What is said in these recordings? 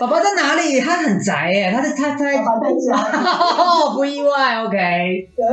宝宝在哪里？他很宅耶，他在他在爸爸在家。不意外，OK。对。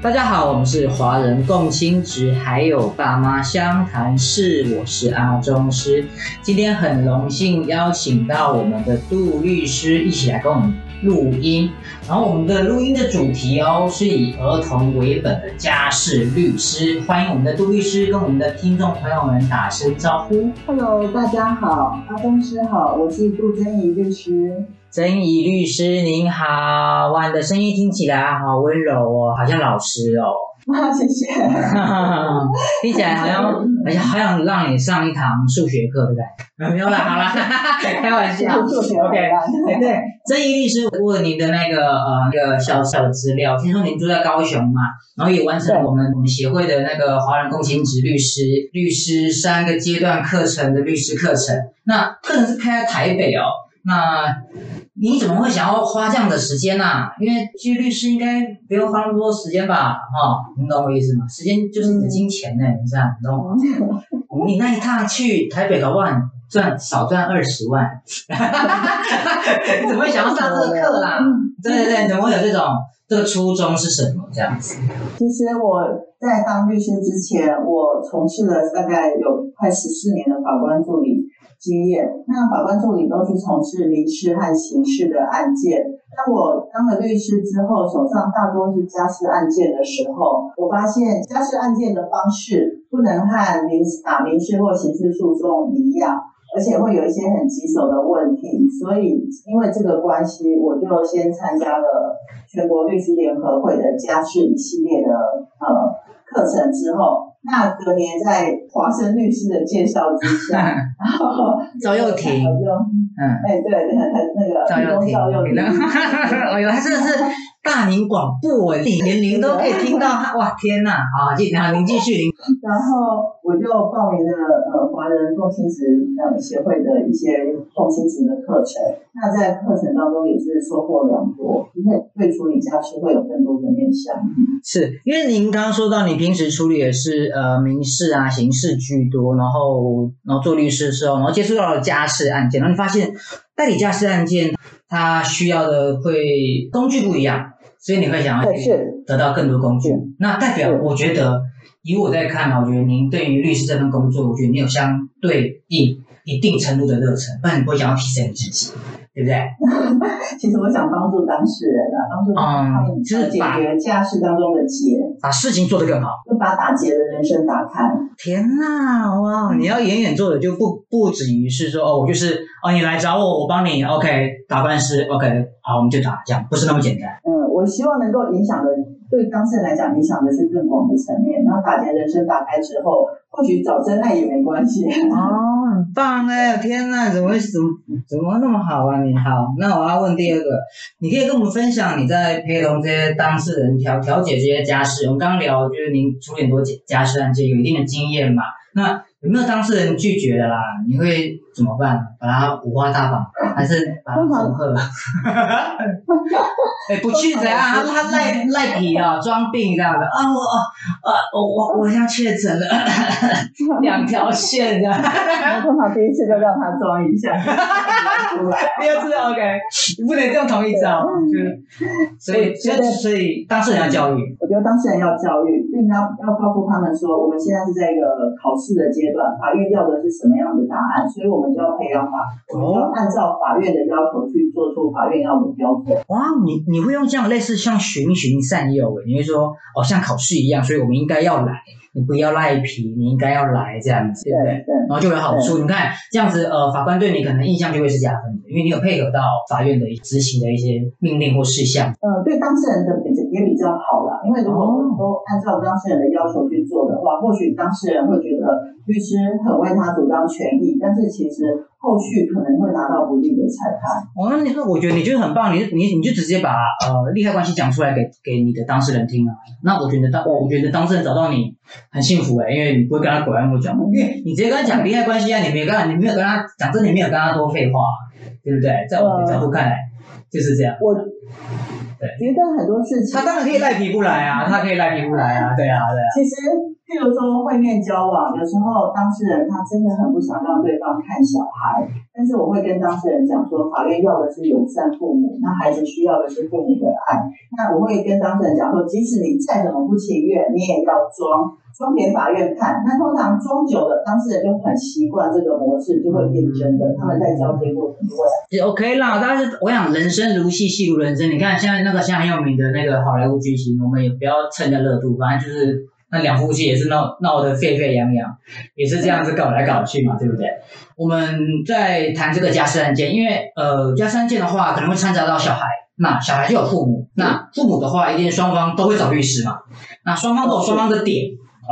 大家好，我们是华人共青职，还有爸妈相谈室，我是阿中师。今天很荣幸邀请到我们的杜律师一起来跟我们录音。然后我们的录音的主题哦，是以儿童为本的家事律师。欢迎我们的杜律师跟我们的听众朋友们打声招呼。Hello，大家好，阿东师好，我是杜真怡律师。曾怡律师您好，哇，你的声音听起来好温柔哦，好像老师哦。啊，谢谢。听起来好像 好像好想让你上一堂数学课，对不对？没有啦，好啦，开玩笑。数学 OK，啦对对，曾怡律师问您的那个呃那个小小的资料，听说您住在高雄嘛，然后也完成我们我们协会的那个华人共青职律师律师三个阶段课程的律师课程，那课程是开在台北哦。那你怎么会想要花这样的时间呢？因为其实律师应该不用花那么多时间吧？哈，你懂我意思吗？时间就是你的金钱呢，你知道你懂吗？你那一趟去台北的话，赚少赚二十万，怎么会想要上这个课啦？对 对对，怎么会有这种？这个初衷是什么？这样子？其实我在当律师之前，我从事了大概有快十四年的法官助理。经验，那法官助理都是从事民事和刑事的案件。那我当了律师之后，手上大多是家事案件的时候，我发现家事案件的方式不能和民打民事或刑事诉讼一样，而且会有一些很棘手的问题。所以因为这个关系，我就先参加了全国律师联合会的家事一系列的呃课程之后。那隔年在华生律师的介绍之下，然后赵又廷，嗯，哎对，那个那个赵又廷，哎呦，他真的是大名广播，连您都可以听到他，哇天呐，好，继好您继续。然后我就报名了呃华人共亲子呃协会的一些共亲子的课程，那在课程当中也是收获良多，因为对处理家事会有更多的面向。是因为您刚刚说到，你平时处理的是呃民事啊、刑事居多，然后然后做律师的时候，然后接触到了家事案件，然后你发现代理家事案件，它需要的会工具不一样，所以你会想要去得到更多工具。那代表我觉得，以我在看呢，我觉得您对于律师这份工作，我觉得你有相对应一定程度的热忱，不然你不会想要提升你自己。对不对？其实我想帮助当事人啊，帮助他们就是解决家事当中的结，把事情做得更好，就把打结的人生打开。天呐，哇！你要远远做的就不不止于是说哦，我就是哦，你来找我，我帮你，OK，打官司，OK，好，我们就打，这样不是那么简单。我希望能够影响的，对当事人来讲，影响的是更广的层面。然后打结人生打开之后，或许找真爱也没关系。哦，很棒哎！天呐，怎么会怎么怎么那么好啊？你好，那我要问第二个，你可以跟我们分享你在陪同这些当事人调调解这些家事。我们刚刚聊，就是您处理很多家事案件，有一定的经验嘛？那有没有当事人拒绝的啦？你会怎么办？把他五花大绑，还是把他恐吓？哎，不去怎样？他他赖赖皮啊，装病这样的啊！我啊我我我像确诊了，两条线这样。我通常第一次就让他装一下，第二次 OK，不能用同一招，就是所以所以所以当事人要教育。比如当事人要教育，并要要告诉他们说，我们现在是在一个考试的阶段，法院要的是什么样的答案，所以我们就要培养法，我们要按照法院的要求去做出法院要的标准。哇，你你。会用这样类似像循循善诱，你会说哦像考试一样，所以我们应该要来，你不要赖皮，你应该要来这样子，对不对？然后就有好处。你看这样子，呃，法官对你可能印象就会是加分的，因为你有配合到法院的执行的一些命令或事项。呃，对当事人的比也比较好啦，因为如果都按照当事人的要求去做的话，或许当事人会觉得律师很为他主张权益，但是其实。后续可能会拿到不利的裁判。哦，那你说，我觉得你就是很棒，你你你就直接把呃利害关系讲出来给给你的当事人听啊。那我觉得当我觉得当事人找到你很幸福哎，因为你不会跟他拐弯抹角，因为你直接跟他讲利害关系啊，你没有跟他你没有跟他讲真，你没有跟他多废话，对不对？在我的角度看来就是这样。我对觉得很多事情，他当然可以赖皮不来啊，他可以赖皮不来啊，对啊，对啊。其实。譬如说会面交往，有时候当事人他真的很不想让对方看小孩，但是我会跟当事人讲说，法院要的是友善父母，那孩子需要的是父母的爱。那我会跟当事人讲说，即使你再怎么不情愿，你也要装装给法院看。那通常装久了，当事人就很习惯这个模式，就会变真的。他们在交接过程就会。也 OK 啦，但是我想人生如戏，戏如人生。你看现在那个现在很有名的那个好莱坞巨星，我们也不要蹭人家热度，反正就是。那两夫妻也是闹闹得沸沸扬扬，也是这样子搞来搞去嘛，对不对？我们在谈这个家事案件，因为呃，家事案件的话可能会掺杂到小孩，那小孩就有父母，那父母的话一定双方都会找律师嘛，那双方都有双方的点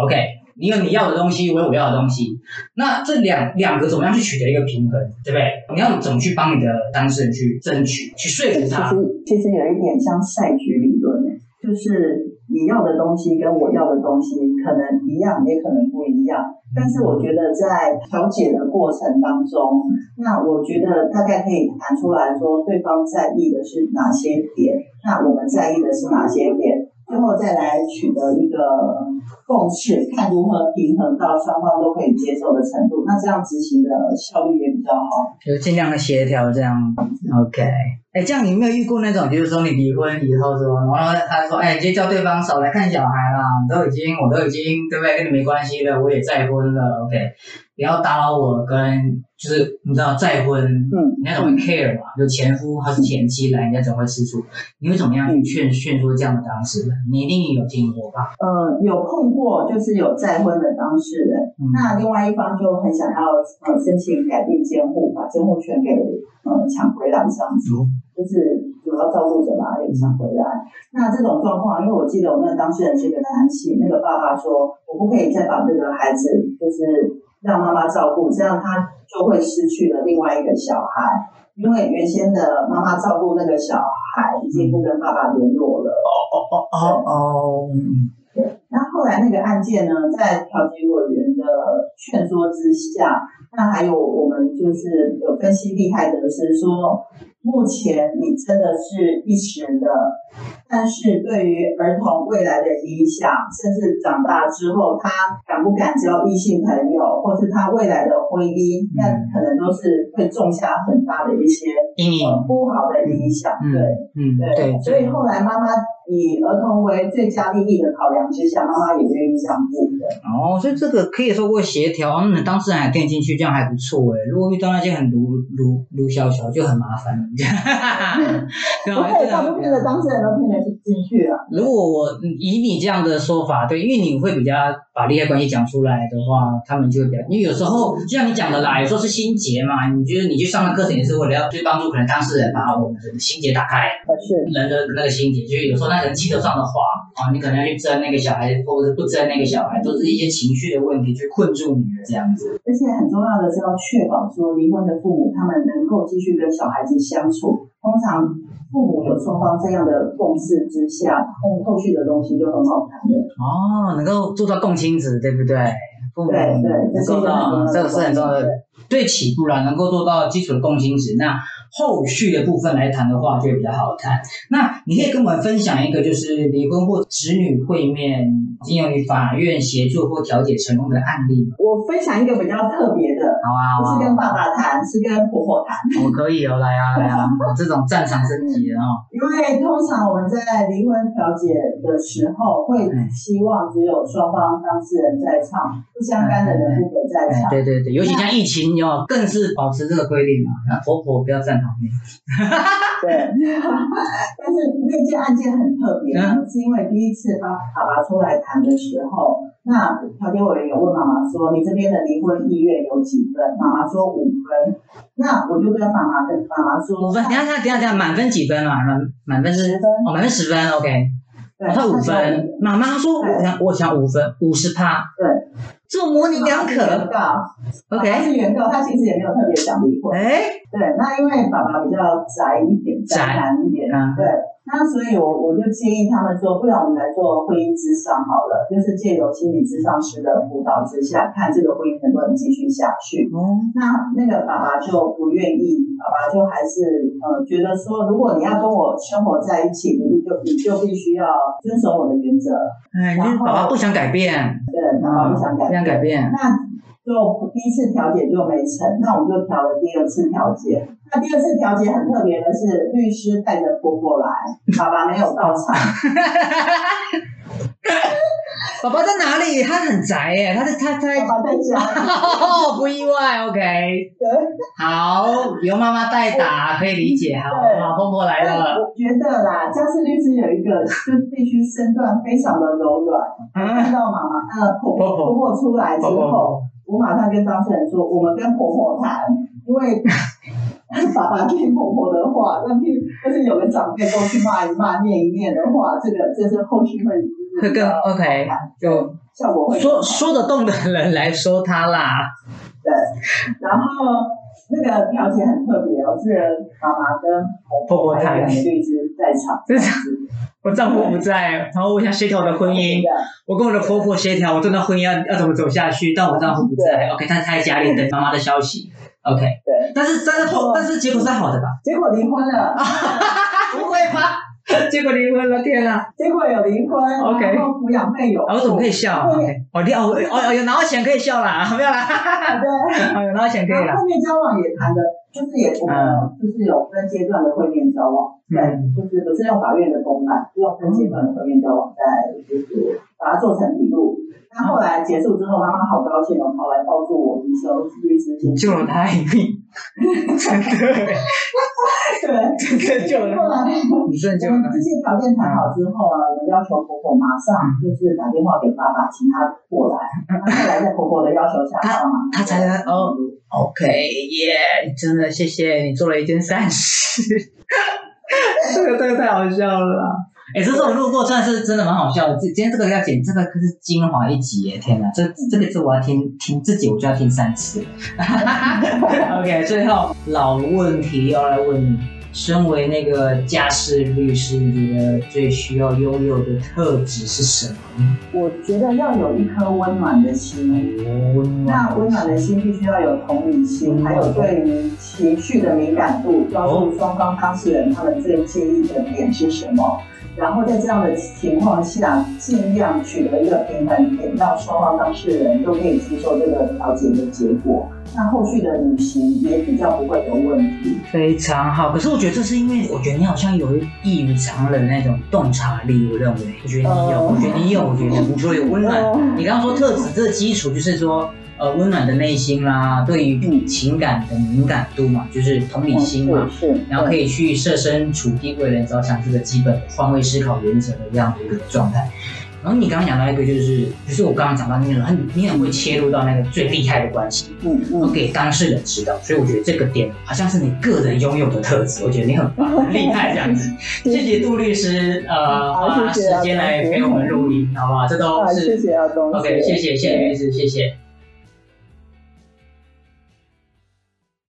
，OK，你有你要的东西，我有我要的东西，那这两两个怎么样去取得一个平衡，对不对？你要怎么去帮你的当事人去争取、去说服他？其实其实有一点像赛局理论，就是。你要的东西跟我要的东西可能一样，也可能不一样。但是我觉得在调解的过程当中，那我觉得大概可以谈出来说，对方在意的是哪些点，那我们在意的是哪些点，最后再来取得一个共识，看如何平衡到双方都可以接受的程度。那这样执行的效率也比较好，就尽量的协调这样。OK。哎，这样你没有遇过那种，就是说你离婚以后说，然后他说，哎，你就叫对方少来看小孩啦，都已经，我都已经，对不对？跟你没关系了，我也再婚了，OK，不要打扰我跟。就是你知道再婚，嗯，人家总会 care 嘛，就前夫还是前妻来，人家总会吃醋。你会怎么样去劝劝说这样的当事人？你一定有听过吧？呃，有碰过，就是有再婚的当事人，那另外一方就很想要呃申请改变监护，把监护权给呃抢回来这样子，就是主要照顾者嘛，也抢回来。那这种状况，因为我记得我那个当事人是一个男性，那个爸爸说，我不可以再把这个孩子就是让妈妈照顾，这样他。就会失去了另外一个小孩，因为原先的妈妈照顾那个小孩已经不跟爸爸联络了。哦哦哦哦哦。对，那后来那个案件呢，在调解委员的劝说之下，那还有我们就是有分析厉害的是说。目前你真的是一时的，但是对于儿童未来的影响，甚至长大之后他敢不敢交异性朋友，或是他未来的婚姻，那可能都是会种下很大的一些阴影，不好的影响。对，嗯，对。所以后来妈妈以儿童为最佳利益的考量之下，妈妈也愿意让步的。哦，所以这个可以说过协调，那当事人还跟进去，这样还不错哎。如果遇到那些很鲁鲁鲁小小，就很麻烦了。哈哈哈不会，大部分的当事人都听得进去了。如果我以你这样的说法，对，因为你会比较把利害关系讲出来的话，他们就会比较。因为有时候就像你讲的啦，有时候是心结嘛。你觉得你去上的课程也是为了要去帮助可能当事人把我们的心结打开。是人的那个心结，就是有时候那个人气头上的话啊，你可能要去争那个小孩，或者是不争那个小孩，都是一些情绪的问题，去困住你的这样子。而且很重要的是要确保说离婚的父母他们能够继续跟小孩子相处。通常父母有双方这样的共识之下，后后续的东西就很好谈的。哦，能够做到共亲子，对不对？对对，做到这个是很重要的。对起步啦，能够做到基础的共亲子，那后续的部分来谈的话，就会比较好谈。那你可以跟我们分享一个，就是离婚或子女会面，经由于法院协助或调解成功的案例。我分享一个比较特别的，好啊，不是跟爸爸谈，是跟婆婆谈。我可以哦，来啊来啊，这种战场升级的哦。因为通常我们在离婚调解的时候，会希望只有双方当事人在场，不相干的人不给在场。对对对，尤其像疫情。要更是保持这个规定嘛，那婆婆不要站旁边。对，但是那件案件很特别，是因为第一次爸爸爸出来谈的时候，那调解委员有问妈妈说：“你这边的离婚意愿有几分？”妈妈说五分。那我就跟妈妈跟妈妈说：“五分。”等下，等下，等下，等下，满分几分啊？满满分是十分。哦，满分十分，OK。我说五分，妈妈说：“我想，我想五分，五十趴。”对。做模棱两可。原告，OK，他是原告，他其实也没有特别想离婚。哎，对，那因为爸爸比较宅一点，宅男一点，对，那所以我我就建议他们说，不然我们来做婚姻之上好了，就是借由心理咨商师的辅导之下，看这个婚姻能不能继续下去。哦，那那个爸爸就不愿意，爸爸就还是呃觉得说，如果你要跟我生活在一起，你就你就必须要遵守我的原则。哎，然后爸爸不想改变，对，爸爸不想改变不想改变，那就第一次调解就没成，那我们就调了第二次调解。那第二次调解很特别的是，律师带着婆婆来，爸爸没有到场。爸爸在哪里？他很宅耶，他在他他爸爸在家。哦，不意外，OK。对，好，由妈妈代打，可以理解。好，对好，婆婆来了。我觉得啦，家事律师有一个，就必须身段非常的柔软。看到妈妈呃婆婆婆婆婆出来之后，我马上跟当事人说，我们跟婆婆谈，因为爸爸听婆婆的话，那听就是有个长辈过去骂一骂、念一念的话，这个这是后续会会更 OK，就效果会说说得动的人来说他啦。对，然后那个调解很特别哦，是妈妈跟婆婆谈还有两个律师在场，这是我丈夫不在，然后我想协调我的婚姻，我跟我的婆婆协调，我这段婚姻要要怎么走下去，但我丈夫不在，OK，他他在家里等妈妈的消息，OK，对，但是但是后但是结果是好的吧？结果离婚了，不会吧？结果离婚了，天啊！结果有离婚 OK 然后抚养费有，啊，我怎么可以笑？OK，哦，你哦哦哦，有拿到钱可以笑啦，没有啦，对。哦，有拿到钱可以啦后。后面交往也谈的，就是也我们就是有分阶段的会面交往，在，嗯就是不是用法院的公案，是用分阶段的会面交往，在就是把它做成笔录。那后来结束之后，妈妈好高兴哦，跑来抱住我，你说律师先救了他一命，真的，对，真的救了后来你真的救了他我们这。些条件谈好之后啊，我们要求婆婆马上就是打电话给爸爸，请他过来。那后来在婆婆的要求下，他爸爸他才能哦 OK，耶、真的谢谢你做了一件善事，这个这个太好笑了。哎、这是我路过算是真的蛮好笑的。今今天这个要剪，这个可是精华一集耶！天哪，这这个字我要听听自己，我就要听三次。OK，最后老问题要来问你，身为那个家事律师，你觉得最需要拥有的特质是什么？我觉得要有一颗温暖的心。那温暖的心必须要有同理心，还有对于情绪的敏感度，告诉双方当事人他们最介意的点是什么。然后在这样的情况下，尽量取得一个平衡点，让双方当事人都可以接受这个调解的结果。那后续的旅行也比较不会有问题。非常好，可是我觉得这是因为，我觉得你好像有异于常人那种洞察力，我认为，我觉得你有，我觉得你有，我觉得你说有温暖。你刚刚说特质，这个基础就是说，呃，温暖的内心啦，对于情感的敏感度嘛，就是同理心嘛，是，然后可以去设身处地为人着想，这个基本的换位思考原则的这样的一个状态。然后你刚刚讲到一个，就是就是我刚刚讲到那种很你很会切入到那个最厉害的关系，嗯嗯，都给当事人知道，所以我觉得这个点好像是你个人拥有的特质，我觉得你很棒，很厉害这样子。谢谢杜律师，呃，好花时间来陪我们录音，好不好？这都啊，谢是谢阿东 OK，谢谢谢谢律师，谢谢。